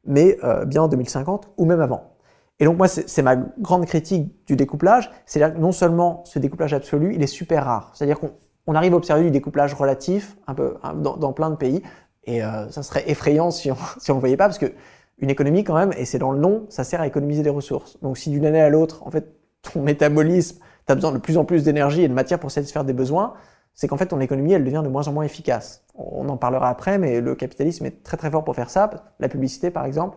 mais euh, bien en 2050 ou même avant. Et donc moi, c'est ma grande critique du découplage, c'est-à-dire que non seulement ce découplage absolu, il est super rare, c'est-à-dire qu'on arrive à observer du découplage relatif un peu dans, plein de pays, Et euh, ça serait effrayant si on si on le voyait pas, parce que une économie quand même, et c'est dans le nom, ça sert à économiser des ressources. Donc si d'une année à l'autre, en fait, ton métabolisme, tu as besoin de plus en plus d'énergie et de matière pour satisfaire des besoins, c'est qu'en fait ton économie, elle devient de moins en moins efficace. On en parlera après, mais le capitalisme est très très fort pour faire ça. La publicité, par exemple,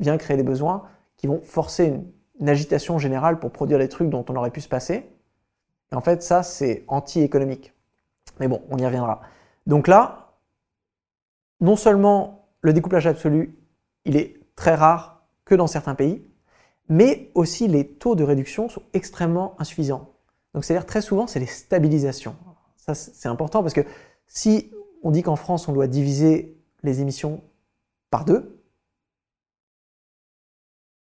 vient créer des besoins qui vont forcer une, agitation générale pour produire des trucs dont on aurait pu se passer. Et en fait, ça, c'est anti-économique. Mais bon, on y reviendra. Donc là, non seulement le découplage absolu, il est très rare que dans certains pays, mais aussi les taux de réduction sont extrêmement insuffisants. Donc c'est-à-dire très souvent, c'est les stabilisations. Ça, c'est important parce que si on dit qu'en France, on doit diviser les émissions par deux,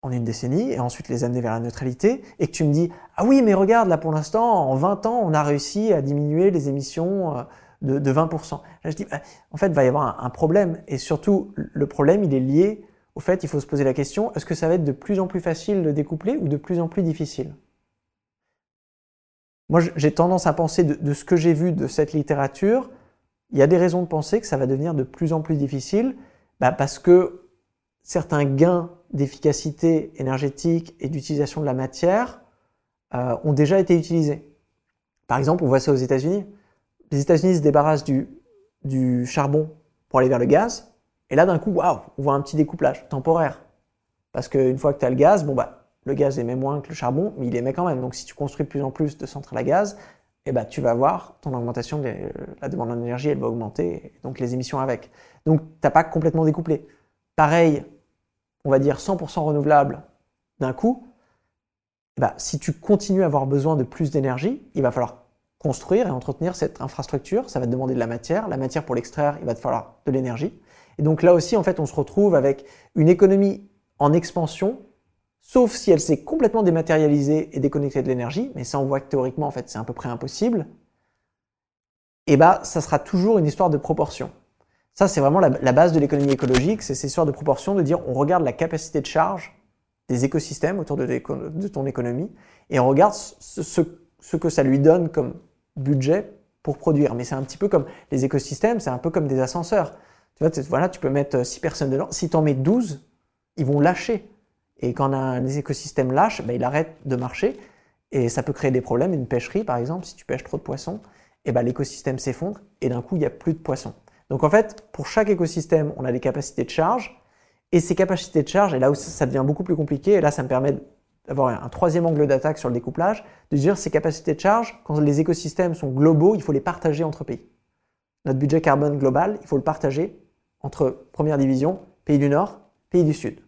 en une décennie, et ensuite les amener vers la neutralité, et que tu me dis, ah oui, mais regarde, là pour l'instant, en 20 ans, on a réussi à diminuer les émissions euh, de, de 20%. Là, je dis, bah, en fait, il va y avoir un, problème, et surtout, le problème, il est lié au fait, il faut se poser la question, est-ce que ça va être de plus en plus facile de découpler ou de plus en plus difficile? Moi, j'ai tendance à penser de, ce que j'ai vu de cette littérature, il y a des raisons de penser que ça va devenir de plus en plus difficile, bah parce que certains gains d'efficacité énergétique et d'utilisation de la matière euh, ont déjà été utilisés. Par exemple, on voit ça aux États-Unis. Les États-Unis se débarrassent du charbon pour aller vers le gaz, et là d'un coup, waouh, on voit un petit découplage temporaire. Parce qu'une fois que tu as le gaz, bon bah, le gaz émet moins que le charbon, mais il émet quand même. Donc si tu construis de plus en plus de centrales à gaz, eh ben, tu vas voir ton augmentation de la demande en énergie, elle va augmenter, donc les émissions avec. Donc tu n'as pas complètement découplé. Pareil, on va dire 100% renouvelable d'un coup, eh ben, si tu continues à avoir besoin de plus d'énergie, il va falloir construire et entretenir cette infrastructure. Ça va te demander de la matière. La matière, pour l'extraire, il va te falloir de l'énergie. Et donc là aussi, en fait, on se retrouve avec une économie en expansion, sauf si elle s'est complètement dématérialisée et déconnectée de l'énergie, mais ça, on voit que théoriquement, en fait, c'est à peu près impossible. Et bah, ça sera toujours une histoire de proportion. Ça, c'est vraiment la, base de l'économie écologique, c'est cette histoire de proportion, de dire on regarde la capacité de charge des écosystèmes autour de, ton économie et on regarde ce, que ça lui donne comme budget pour produire. Mais c'est un petit peu comme les écosystèmes, c'est un peu comme des ascenseurs. Tu vois, voilà, tu peux mettre 6 personnes dedans. Si tu en mets 12, ils vont lâcher. Et quand un, les écosystèmes lâchent, ben, il arrête de marcher. Et ça peut créer des problèmes. Une pêcherie, par exemple, si tu pêches trop de poissons, et ben, l'écosystème s'effondre et d'un coup, il n'y a plus de poissons. Donc en fait, pour chaque écosystème, on a des capacités de charge. Et ces capacités de charge, et là où ça devient beaucoup plus compliqué, et là ça me permet d'avoir un troisième angle d'attaque sur le découplage, de dire ces capacités de charge, quand les écosystèmes sont globaux, il faut les partager entre pays. Notre budget carbone global, il faut le partager entre première division, pays du Nord, pays du Sud.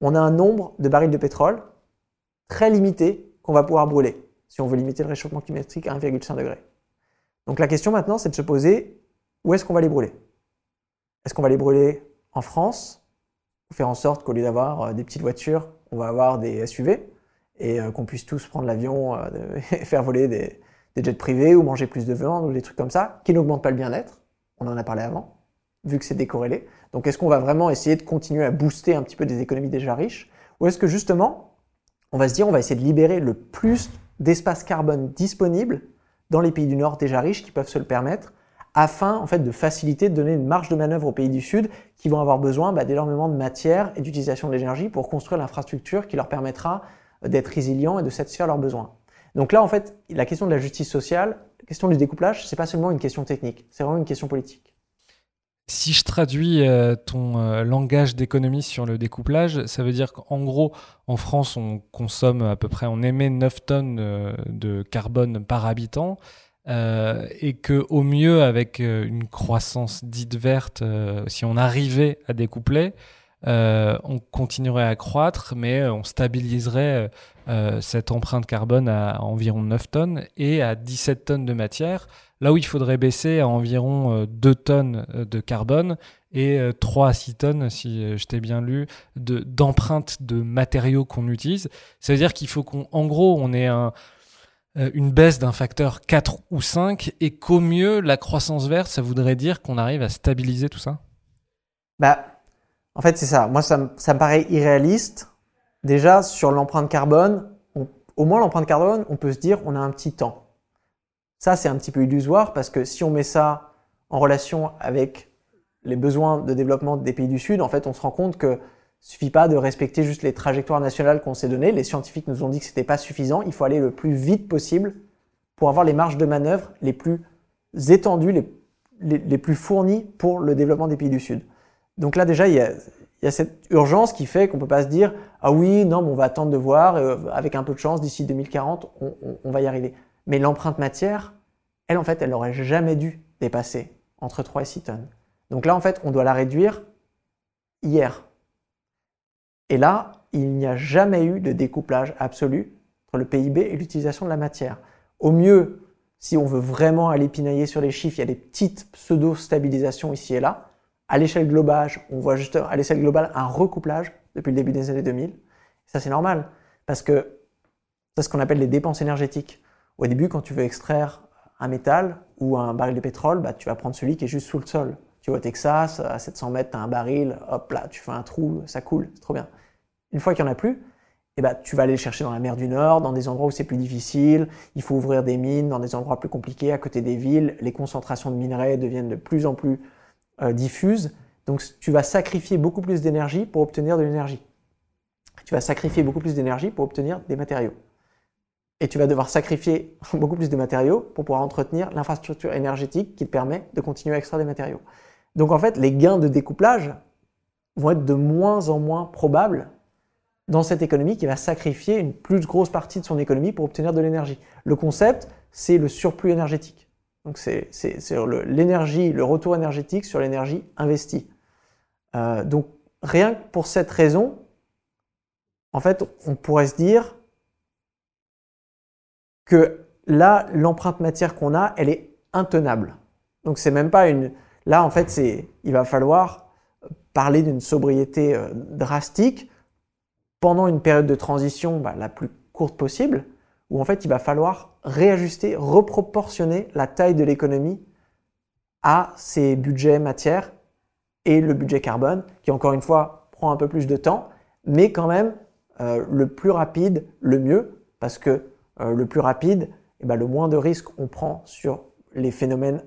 On a un nombre de barils de pétrole très limité qu'on va pouvoir brûler si on veut limiter le réchauffement climatique à 1,5 degré. Donc la question maintenant, c'est de se poser où est-ce qu'on va les brûler? Est-ce qu'on va les brûler en France pour faire en sorte qu'au lieu d'avoir euh, des petites voitures, on va avoir des SUV et euh, qu'on puisse tous prendre l'avion euh, et faire voler des, des, jets privés ou manger plus de viande ou des trucs comme ça qui n'augmentent pas le bien-être? On en a parlé avant, vu que c'est décorrélé. Donc est-ce qu'on va vraiment essayer de continuer à booster un petit peu des économies déjà riches? Ou est-ce que justement, on va se dire on va essayer de libérer le plus d'espace carbone disponible dans les pays du Nord déjà riches qui peuvent se le permettre afin en fait de faciliter, de donner une marge de manœuvre aux pays du Sud qui vont avoir besoin bah, d'énormément de matière et d'utilisation de l'énergie pour construire l'infrastructure qui leur permettra euh, d'être résilients et de satisfaire leurs besoins. Donc là, en fait, la question de la justice sociale, la question du découplage, c'est pas seulement une question technique, c'est vraiment une question politique. Si je traduis euh, ton euh, langage d'économie sur le découplage, ça veut dire qu'en gros, en France, on consomme à peu près, on émet 9 tonnes euh, de carbone par habitant. Et que au mieux avec une croissance dite verte, si on arrivait à découpler, on continuerait à croître, mais on stabiliserait cette empreinte carbone à, environ 9 tonnes et à 17 tonnes de matière, là où il faudrait baisser à environ 2 tonnes de carbone et 3 à 6 tonnes, si je t'ai bien lu, d'empreinte de, de matériaux qu'on utilise. Ça veut dire qu'il faut qu'en gros, on ait un, euh, une baisse d'un facteur 4 ou 5 et qu'au mieux, la croissance verte, ça voudrait dire qu'on arrive à stabiliser tout ça? Bah, en fait, c'est ça. Moi, ça, me paraît irréaliste. Déjà, sur l'empreinte carbone, au moins l'empreinte carbone, on peut se dire on a un petit temps. Ça, c'est un petit peu illusoire parce que si on met ça en relation avec les besoins de développement des pays du Sud, en fait, on se rend compte que suffit pas de respecter juste les trajectoires nationales qu'on s'est données. Les scientifiques nous ont dit que c'était pas suffisant. Il faut aller le plus vite possible pour avoir les marges de manœuvre les plus étendues, les, les, plus fournies pour le développement des pays du Sud. Donc là, déjà, il y a, cette urgence qui fait qu'on peut pas se dire ah oui non mais on va attendre de voir euh, avec un peu de chance d'ici 2040 on, on, va y arriver. Mais l'empreinte matière, elle en fait elle n'aurait jamais dû dépasser entre 3 et 6 tonnes. Donc là en fait on doit la réduire hier. Et là il n'y a jamais eu de découplage absolu entre le PIB et l'utilisation de la matière. Au mieux si on veut vraiment aller pinailler sur les chiffres, il y a des petites pseudo-stabilisations ici et là. À l'échelle globale, on voit juste à l'échelle globale un recouplage depuis le début des années 2000. Ça, c'est normal, parce que c'est ce qu'on appelle les dépenses énergétiques. Au début, quand tu veux extraire un métal ou un baril de pétrole, bah, tu vas prendre celui qui est juste sous le sol. Tu vas au Texas, à 700 mètres, tu as un baril, hop là, tu fais un trou, ça coule, c'est trop bien. Une fois qu'il n'y en a plus, eh ben, tu vas aller le chercher dans la mer du Nord, dans des endroits où c'est plus difficile, il faut ouvrir des mines dans des endroits plus compliqués, à côté des villes, les concentrations de minerais deviennent de plus en plus euh, diffuse. Donc tu vas sacrifier beaucoup plus d'énergie pour obtenir de l'énergie. Tu vas sacrifier beaucoup plus d'énergie pour obtenir des matériaux. Et tu vas devoir sacrifier beaucoup plus de matériaux pour pouvoir entretenir l'infrastructure énergétique qui te permet de continuer à extraire des matériaux. Donc en fait, les gains de découplage vont être de moins en moins probables dans cette économie qui va sacrifier une plus grosse partie de son économie pour obtenir de l'énergie. Le concept, c'est le surplus énergétique. Donc c'est l'énergie, le, retour énergétique sur l'énergie investie. Euh, donc rien que pour cette raison, en fait, on pourrait se dire que là, l'empreinte matière qu'on a, elle est intenable. Donc c'est même pas une. Là, en fait, c'est, il va falloir parler d'une sobriété euh, drastique pendant une période de transition bah, la plus courte possible, où en fait il va falloir réajuster, reproportionner la taille de l'économie à ses budgets matières et le budget carbone, qui encore une fois prend un peu plus de temps, mais quand même euh, le plus rapide, le mieux, parce que le plus rapide, eh ben, le moins de risques on prend sur les phénomènes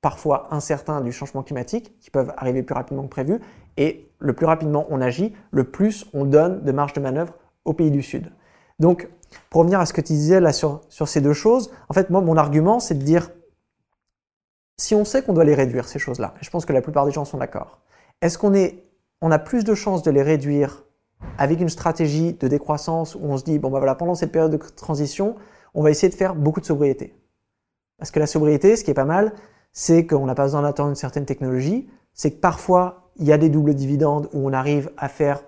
parfois incertains du changement climatique, qui peuvent arriver plus rapidement que prévu, et le plus rapidement on agit, le plus on donne de marge de manœuvre aux pays du Sud. Donc, pour revenir à ce que tu disais là sur, ces deux choses, en fait, moi, mon argument, c'est de dire, si on sait qu'on doit les réduire, ces choses-là, et je pense que la plupart des gens sont d'accord, est-ce qu'on est, on a plus de chances de les réduire avec une stratégie de décroissance où on se dit, bon, bah voilà, pendant cette période de transition, on va essayer de faire beaucoup de sobriété. Parce que la sobriété, ce qui est pas mal, c'est qu'on n'a pas besoin d'attendre une certaine technologie, c'est que parfois, il y a des doubles dividendes où on arrive à faire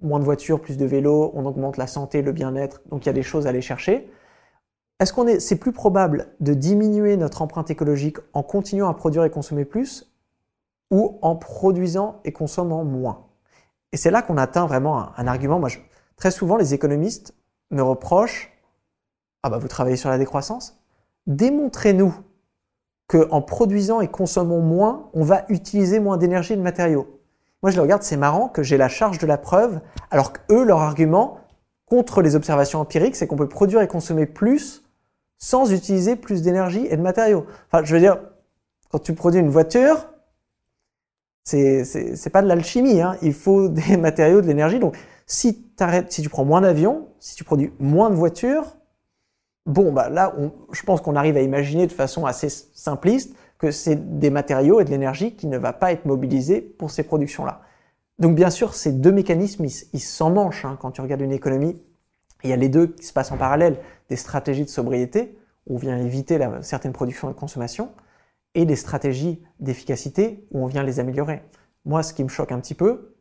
moins de voitures, plus de vélos, on augmente la santé, le bien-être, donc il y a des choses à aller chercher. Est-ce qu'on est, c'est plus probable de diminuer notre empreinte écologique en continuant à produire et consommer plus ou en produisant et consommant moins? Et c'est là qu'on atteint vraiment un, argument. Moi, très souvent, les économistes me reprochent Ah, bah, vous travaillez sur la décroissance Démontrez-nous qu'en produisant et consommant moins, on va utiliser moins d'énergie et de matériaux. Moi, je le regarde, c'est marrant que j'ai la charge de la preuve, alors que eux, leur argument contre les observations empiriques, c'est qu'on peut produire et consommer plus sans utiliser plus d'énergie et de matériaux. Enfin, je veux dire, quand tu produis une voiture, c'est pas de l'alchimie, hein. il faut des matériaux, de l'énergie. Donc, si, tu prends moins d'avions, si tu produis moins de voitures, bon, bah là, je pense qu'on arrive à imaginer de façon assez simpliste que c'est des matériaux et de l'énergie qui ne va pas être mobilisée pour ces productions-là. Donc bien sûr, ces deux mécanismes, ils s'en manchent hein, quand tu regardes une économie. Il y a les deux qui se passent en parallèle, des stratégies de sobriété, où on vient éviter certaines productions et consommation, et des stratégies d'efficacité, où on vient les améliorer. Moi, ce qui me choque un petit peu,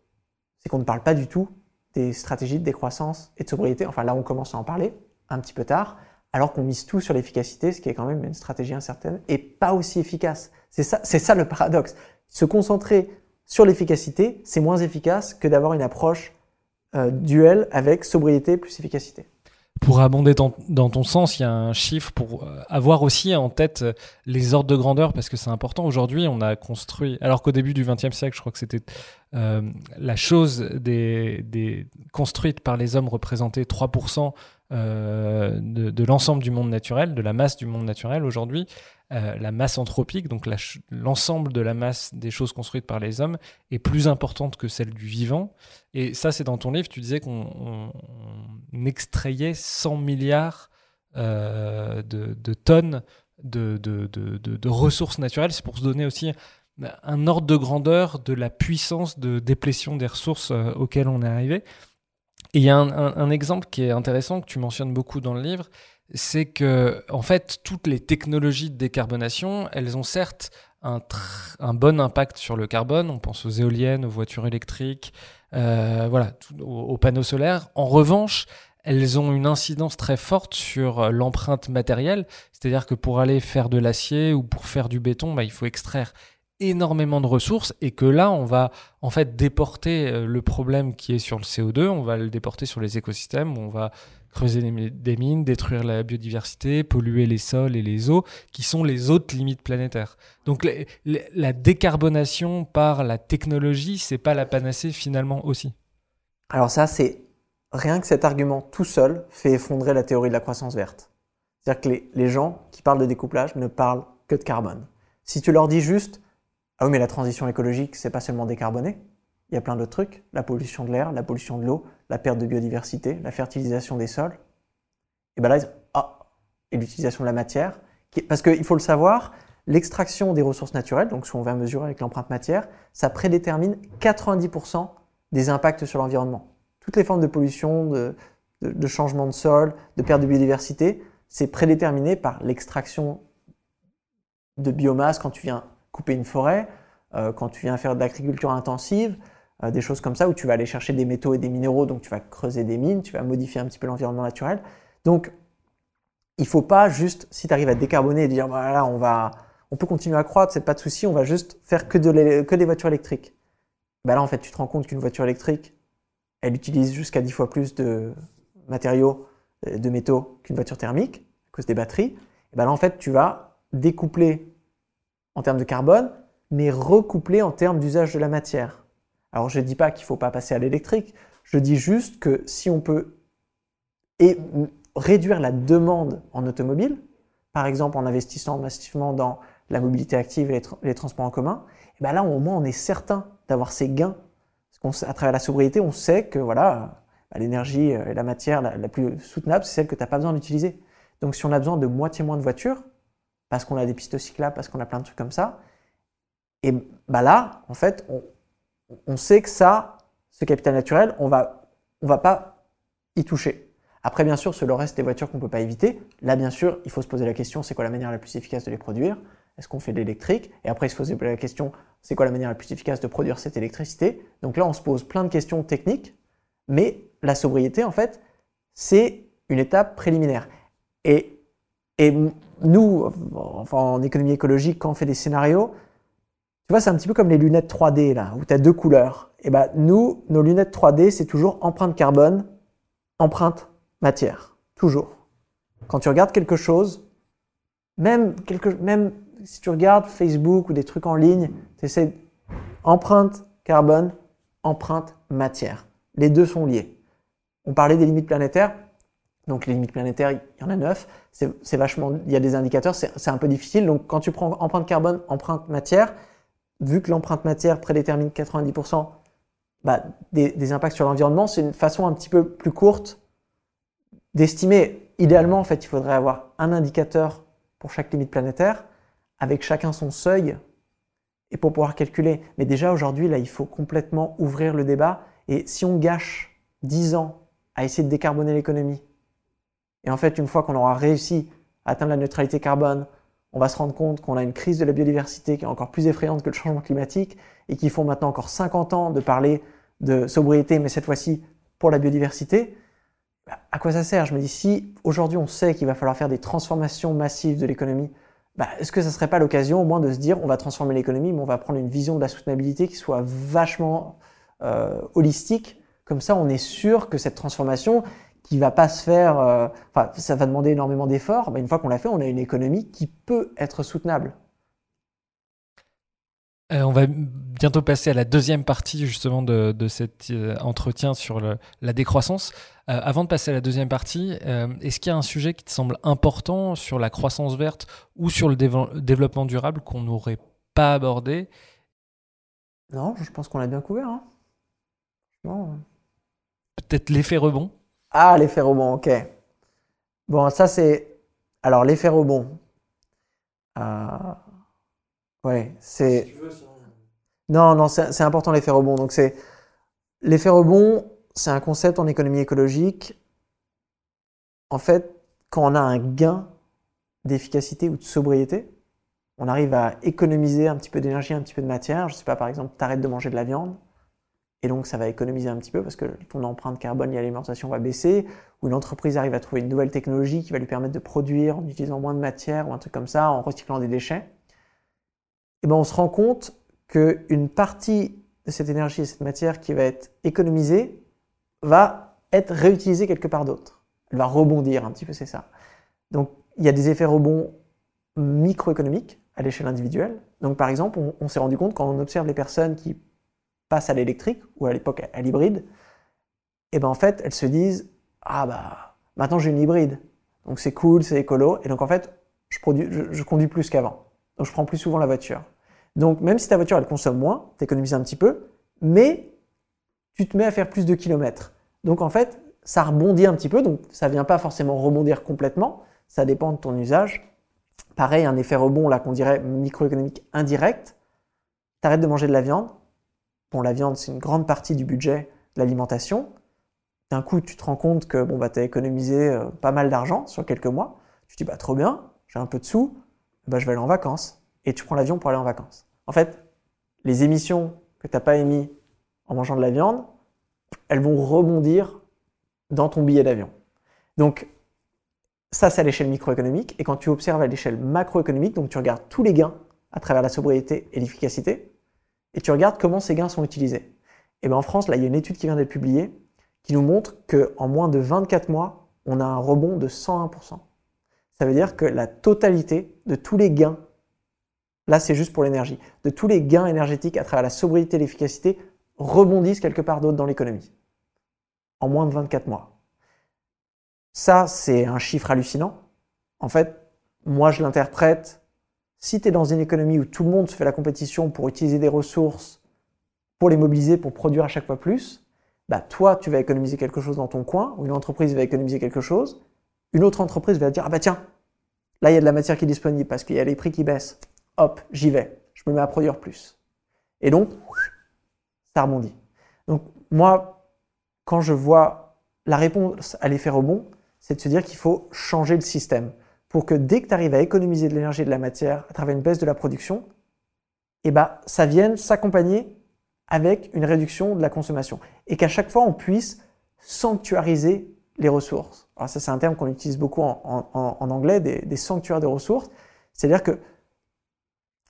c'est qu'on ne parle pas du tout des stratégies de décroissance et de sobriété. Enfin là, on commence à en parler un petit peu tard, alors qu'on mise tout sur l'efficacité, ce qui est quand même une stratégie incertaine et pas aussi efficace. C'est ça, ça le paradoxe. Se concentrer sur l'efficacité, c'est moins efficace que d'avoir une approche euh, duel avec sobriété plus efficacité. Pour abonder dans, ton sens, il y a un chiffre pour euh, avoir aussi en tête euh, les ordres de grandeur, parce que c'est important. Aujourd'hui, on a construit, alors qu'au début du XXe siècle, je crois que c'était la chose des, des, construite par les hommes représentait 3% euh, de, l'ensemble du monde naturel, de la masse du monde naturel aujourd'hui, euh, la masse anthropique, donc l'ensemble de la masse des choses construites par les hommes, est plus importante que celle du vivant. Et ça, c'est dans ton livre, tu disais qu'on extrayait 100 milliards de, de, tonnes de, ressources naturelles. C'est pour se donner aussi un ordre de grandeur de la puissance de déplétion des ressources euh, auxquelles on est arrivé. Il y a un, exemple qui est intéressant, que tu mentionnes beaucoup dans le livre, c'est que, en fait, toutes les technologies de décarbonation, elles ont certes un, bon impact sur le carbone. On pense aux éoliennes, aux voitures électriques, euh, voilà, aux, panneaux solaires. En revanche, elles ont une incidence très forte sur l'empreinte matérielle. C'est-à-dire que pour aller faire de l'acier ou pour faire du béton, bah, il faut extraire énormément de ressources et que là, on va en fait déporter euh, le problème qui est sur le CO2, on va le déporter sur les écosystèmes, on va creuser des mines, détruire la biodiversité, polluer les sols et les eaux, qui sont les autres limites planétaires. Donc la décarbonation par la technologie, c'est pas la panacée finalement aussi. Alors ça, c'est rien que cet argument tout seul fait effondrer la théorie de la croissance verte. C'est-à-dire que les, les gens qui parlent de découplage ne parlent que de carbone. Si tu leur dis juste, ah oui, mais la transition écologique, c'est pas seulement décarboner. Il y a plein d'autres trucs. La pollution de l'air, la pollution de l'eau, la perte de biodiversité, la fertilisation des sols. Et bien là, ah, et l'utilisation de la matière. Parce qu'il faut le savoir, l'extraction des ressources naturelles, donc ce qu'on va mesurer avec l'empreinte matière, ça prédétermine 90% des impacts sur l'environnement. Toutes les formes de pollution, de, de changement de sol, de perte de biodiversité, c'est prédéterminé par l'extraction de biomasse quand tu viens couper une forêt, euh, quand tu viens faire de l'agriculture intensive, euh, des choses comme ça, où tu vas aller chercher des métaux et des minéraux, donc tu vas creuser des mines, tu vas modifier un petit peu l'environnement naturel. Donc, il ne faut pas juste, si tu arrives à décarboner et dire, voilà, on, va, on peut continuer à croître, c'est pas de souci, on va juste faire que, de que des voitures électriques. Ben là, en fait, tu te rends compte qu'une voiture électrique, elle utilise jusqu'à 10 fois plus de matériaux, euh, de métaux qu'une voiture thermique, à cause des batteries. Ben là, en fait, tu vas découpler en termes de carbone, mais recouplé en termes d'usage de la matière. Alors je ne dis pas qu'il ne faut pas passer à l'électrique, je dis juste que si on peut réduire la demande en automobile, par exemple en investissant massivement dans la mobilité active et les, transports en commun, et eh ben là au moins on est certain d'avoir ces gains. Parce qu'à travers la sobriété, on sait que voilà, bah, l'énergie et la matière la, la plus soutenable, c'est celle que tu n'as pas besoin d'utiliser. Donc si on a besoin de moitié moins de voitures, parce qu'on a des pistes cyclables, parce qu'on a plein de trucs comme ça. Et bah là, en fait, on, sait que ça, ce capital naturel, on va, on va pas y toucher. Après, bien sûr, sur le reste des voitures qu'on ne peut pas éviter, là, bien sûr, il faut se poser la question, c'est quoi la manière la plus efficace de les produire? Est-ce qu'on fait de l'électrique? Et après, il se poser la question, c'est quoi la manière la plus efficace de produire cette électricité? Donc là, on se pose plein de questions techniques, mais la sobriété, en fait, c'est une étape préliminaire. Et, et nous, en économie écologique, quand on fait des scénarios, tu vois, c'est un petit peu comme les lunettes 3D, là, où tu as deux couleurs. Et ben, nous, nos lunettes 3D, c'est toujours empreinte carbone, empreinte matière. Toujours. Quand tu regardes quelque chose, même, quelque, même si tu regardes Facebook ou des trucs en ligne, tu essaies empreinte carbone, empreinte matière. Les deux sont liés. On parlait des limites planétaires. Donc les limites planétaires, il y en a neuf. C'est vachement, il y a des indicateurs, c'est un peu difficile. Donc quand tu prends empreinte carbone, empreinte matière, vu que l'empreinte matière prédétermine 90% bah, des, impacts sur l'environnement, c'est une façon un petit peu plus courte d'estimer. Idéalement, en fait, il faudrait avoir un indicateur pour chaque limite planétaire, avec chacun son seuil, et pour pouvoir calculer. Mais déjà aujourd'hui, là, il faut complètement ouvrir le débat. Et si on gâche 10 ans à essayer de décarboner l'économie, et en fait, une fois qu'on aura réussi à atteindre la neutralité carbone, on va se rendre compte qu'on a une crise de la biodiversité qui est encore plus effrayante que le changement climatique et qu'il faut maintenant encore 50 ans de parler de sobriété, mais cette fois-ci pour la biodiversité. Bah, à quoi ça sert? Je me dis, si aujourd'hui on sait qu'il va falloir faire des transformations massives de l'économie, bah, est-ce que ça ne serait pas l'occasion au moins de se dire on va transformer l'économie, mais on va prendre une vision de la soutenabilité qui soit vachement euh, holistique? Comme ça, on est sûr que cette transformation, qui va pas se faire, euh, enfin, ça va demander énormément d'efforts. une fois qu'on l'a fait, on a une économie qui peut être soutenable. Euh, on va bientôt passer à la deuxième partie justement de, cet euh, entretien sur la décroissance. Euh, avant de passer à la deuxième partie, est-ce qu'il y a un sujet qui te semble important sur la croissance verte ou sur le développement durable qu'on n'aurait pas abordé? Non, je pense qu'on l'a bien couvert. Hein. Peut-être l'effet rebond? Ah, l'effet rebond, ok. Bon, ça c'est... Alors l'effet rebond. Ouais, c'est. Non, non, c'est important l'effet rebond. Donc c'est l'effet rebond, c'est un concept en économie écologique. En fait, quand on a un gain d'efficacité ou de sobriété, on arrive à économiser un petit peu d'énergie, un petit peu de matière. Je sais pas, par exemple, tu arrêtes de manger de la viande, et donc ça va économiser un petit peu parce que ton empreinte carbone et l'alimentation va baisser, ou une entreprise arrive à trouver une nouvelle technologie qui va lui permettre de produire en utilisant moins de matière ou un truc comme ça, en recyclant des déchets. Eh ben, on se rend compte qu'une partie de cette énergie et cette matière qui va être économisée va être réutilisée quelque part d'autre. Elle va rebondir un petit peu, c'est ça. Donc il y a des effets rebonds microéconomiques à l'échelle individuelle. Donc par exemple, on, s'est rendu compte quand on observe les personnes qui passent à l'électrique ou à l'époque à l'hybride, et eh ben en fait elles se disent ah bah maintenant j'ai une hybride, donc c'est cool, c'est écolo, et donc en fait je, produis, je conduis plus qu'avant. Donc je prends plus souvent la voiture. Donc même si ta voiture elle consomme moins, tu économises un petit peu, mais tu te mets à faire plus de kilomètres. Donc en fait, ça rebondit un petit peu, donc ça vient pas forcément rebondir complètement, ça dépend de ton usage. Pareil, un effet rebond là qu'on dirait microéconomique indirect. Tu arrêtes de manger de la viande. Bon, la viande, c'est une grande partie du budget de l'alimentation. D'un coup, tu te rends compte que bon, bah, tu as économisé euh, pas mal d'argent sur quelques mois. Tu te dis, bah, trop bien, j'ai un peu de sous, bah, je vais aller en vacances. Et tu prends l'avion pour aller en vacances. En fait, les émissions que tu n'as pas émises en mangeant de la viande, elles vont rebondir dans ton billet d'avion. Donc, ça, c'est à l'échelle microéconomique. Et quand tu observes à l'échelle macroéconomique, donc tu regardes tous les gains à travers la sobriété et l'efficacité, et tu regardes comment ces gains sont utilisés. Et bien en France, là, il y a une étude qui vient d'être publiée qui nous montre qu'en moins de 24 mois, on a un rebond de 101%. Ça veut dire que la totalité de tous les gains, là c'est juste pour l'énergie, de tous les gains énergétiques à travers la sobriété et l'efficacité rebondissent quelque part d'autre dans l'économie. En moins de 24 mois. Ça, c'est un chiffre hallucinant. En fait, moi je l'interprète, si tu es dans une économie où tout le monde se fait la compétition pour utiliser des ressources, pour les mobiliser, pour produire à chaque fois plus, bah toi tu vas économiser quelque chose dans ton coin, ou une entreprise va économiser quelque chose, une autre entreprise va dire, ah bah tiens, là il y a de la matière qui est disponible parce qu'il y a les prix qui baissent. Hop, j'y vais, je me mets à produire plus. Et donc, ça rebondit. Donc moi, quand je vois la réponse à l'effet rebond, c'est de se dire qu'il faut changer le système pour que dès que tu arrives à économiser de l'énergie et de la matière à travers une baisse de la production, eh ben, ça vienne s'accompagner avec une réduction de la consommation. Et qu'à chaque fois, on puisse sanctuariser les ressources. Alors ça, c'est un terme qu'on utilise beaucoup en, anglais, des, sanctuaires de ressources. C'est-à-dire que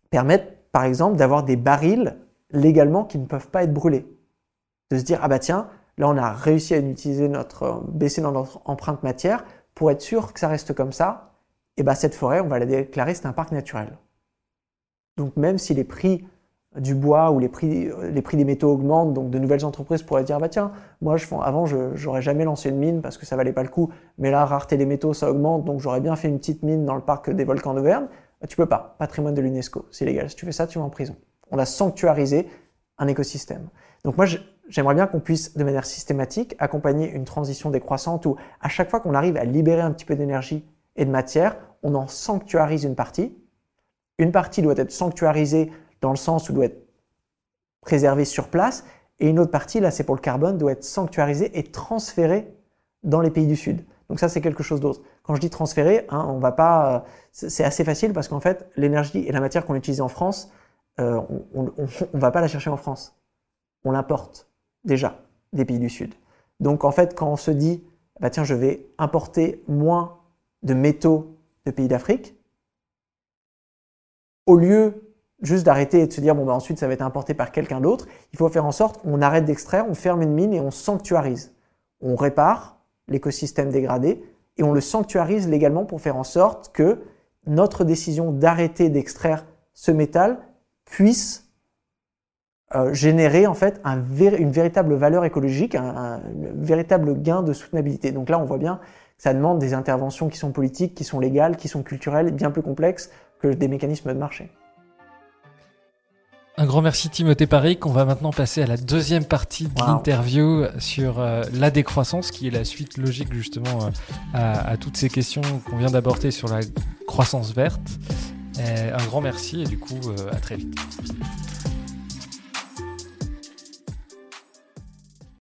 permettre, par exemple, d'avoir des barils légalement qui ne peuvent pas être brûlés. De se dire, ah bah tiens, là on a réussi à utiliser notre, baisser notre empreinte matière pour être sûr que ça reste comme ça. Et bah cette forêt, on va la déclarer, c'est un parc naturel. Donc même si les prix du bois ou les prix, prix des métaux augmentent, donc de nouvelles entreprises pourraient dire bah tiens, moi je, avant j'aurais jamais lancé une mine parce que ça valait pas le coup, mais la rareté des métaux ça augmente, donc j'aurais bien fait une petite mine dans le parc des volcans d'Auvergne. Bah, tu peux pas, patrimoine de l'UNESCO, c'est illégal. Si tu fais ça, tu vas en prison. On a sanctuarisé un écosystème. Donc moi j'aimerais bien qu'on puisse de manière systématique accompagner une transition décroissante où à chaque fois qu'on arrive à libérer un petit peu d'énergie et de matière, on en sanctuarise une partie. Une partie doit être sanctuarisée dans le sens où doit être préservé sur place, et une autre partie, là c'est pour le carbone, doit être sanctuarisée et transférée dans les pays du Sud. Donc ça c'est quelque chose d'autre. Quand je dis transférer, hein, on va pas, euh, c'est assez facile parce qu'en fait l'énergie et la matière qu'on utilise en France, euh, on ne va pas la chercher en France. On l'importe déjà des pays du Sud. Donc en fait quand on se dit, bah tiens je vais importer moins de métaux de pays d'Afrique, au lieu juste d'arrêter et de se dire bon bah ensuite ça va être importé par quelqu'un d'autre. Il faut faire en sorte qu'on arrête d'extraire, on ferme une mine et on sanctuarise. On répare l'écosystème dégradé et on le sanctuarise légalement pour faire en sorte que notre décision d'arrêter d'extraire ce métal puisse euh, générer en fait un une véritable valeur écologique, un, véritable gain de soutenabilité. Donc là, on voit bien ça demande des interventions qui sont politiques, qui sont légales, qui sont culturelles, bien plus complexes que des mécanismes de marché. Un grand merci Timothée Paric. On va maintenant passer à la deuxième partie de l'interview sur euh, la décroissance, qui est la suite logique justement euh, à, à, toutes ces questions qu'on vient d'aborder sur la croissance verte. Euh, un grand merci et du coup à très vite.